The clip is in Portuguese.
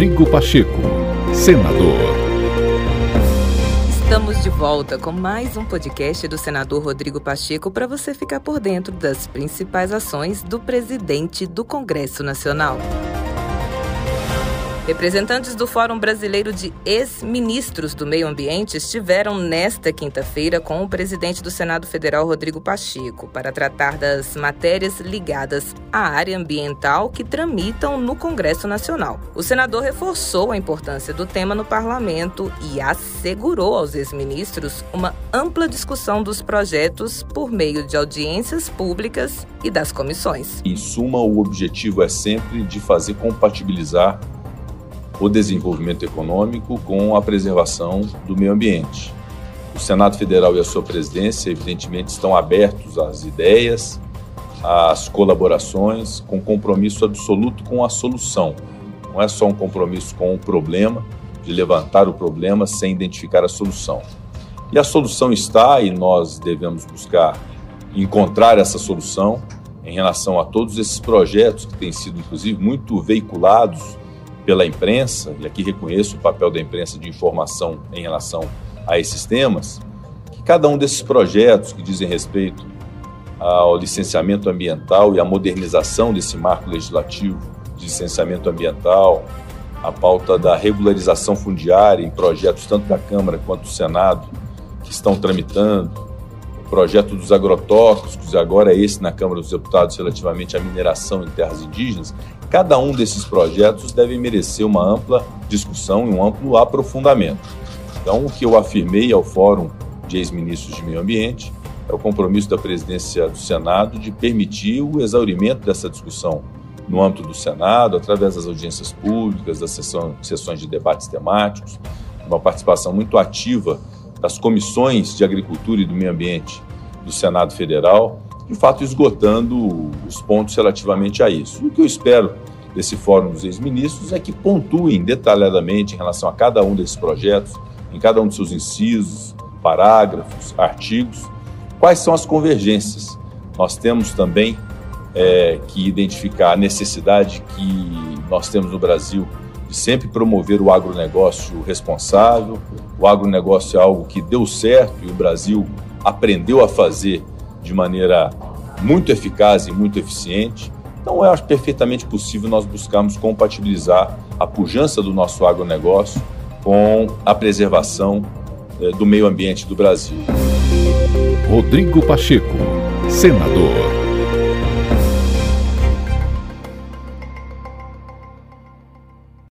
Rodrigo Pacheco, senador. Estamos de volta com mais um podcast do senador Rodrigo Pacheco para você ficar por dentro das principais ações do presidente do Congresso Nacional. Representantes do Fórum Brasileiro de Ex-Ministros do Meio Ambiente estiveram nesta quinta-feira com o presidente do Senado Federal, Rodrigo Pacheco, para tratar das matérias ligadas à área ambiental que tramitam no Congresso Nacional. O senador reforçou a importância do tema no parlamento e assegurou aos ex-ministros uma ampla discussão dos projetos por meio de audiências públicas e das comissões. Em suma, o objetivo é sempre de fazer compatibilizar o desenvolvimento econômico com a preservação do meio ambiente. O Senado Federal e a sua presidência, evidentemente, estão abertos às ideias, às colaborações, com compromisso absoluto com a solução. Não é só um compromisso com o problema, de levantar o problema sem identificar a solução. E a solução está, e nós devemos buscar encontrar essa solução em relação a todos esses projetos que têm sido, inclusive, muito veiculados pela imprensa, e aqui reconheço o papel da imprensa de informação em relação a esses temas, que cada um desses projetos que dizem respeito ao licenciamento ambiental e à modernização desse marco legislativo de licenciamento ambiental, a pauta da regularização fundiária em projetos tanto da Câmara quanto do Senado que estão tramitando, projeto dos agrotóxicos, agora esse na Câmara dos Deputados relativamente à mineração em terras indígenas, Cada um desses projetos deve merecer uma ampla discussão e um amplo aprofundamento. Então, o que eu afirmei ao Fórum de Ex-Ministros de Meio Ambiente é o compromisso da presidência do Senado de permitir o exaurimento dessa discussão no âmbito do Senado, através das audiências públicas, das sessões de debates temáticos, uma participação muito ativa das comissões de Agricultura e do Meio Ambiente do Senado Federal de fato esgotando os pontos relativamente a isso. O que eu espero desse Fórum dos Ex-Ministros é que pontuem detalhadamente em relação a cada um desses projetos, em cada um de seus incisos, parágrafos, artigos, quais são as convergências. Nós temos também é, que identificar a necessidade que nós temos no Brasil de sempre promover o agronegócio responsável. O agronegócio é algo que deu certo e o Brasil aprendeu a fazer de maneira muito eficaz e muito eficiente. Então, eu acho perfeitamente possível nós buscarmos compatibilizar a pujança do nosso agronegócio com a preservação eh, do meio ambiente do Brasil. Rodrigo Pacheco, senador.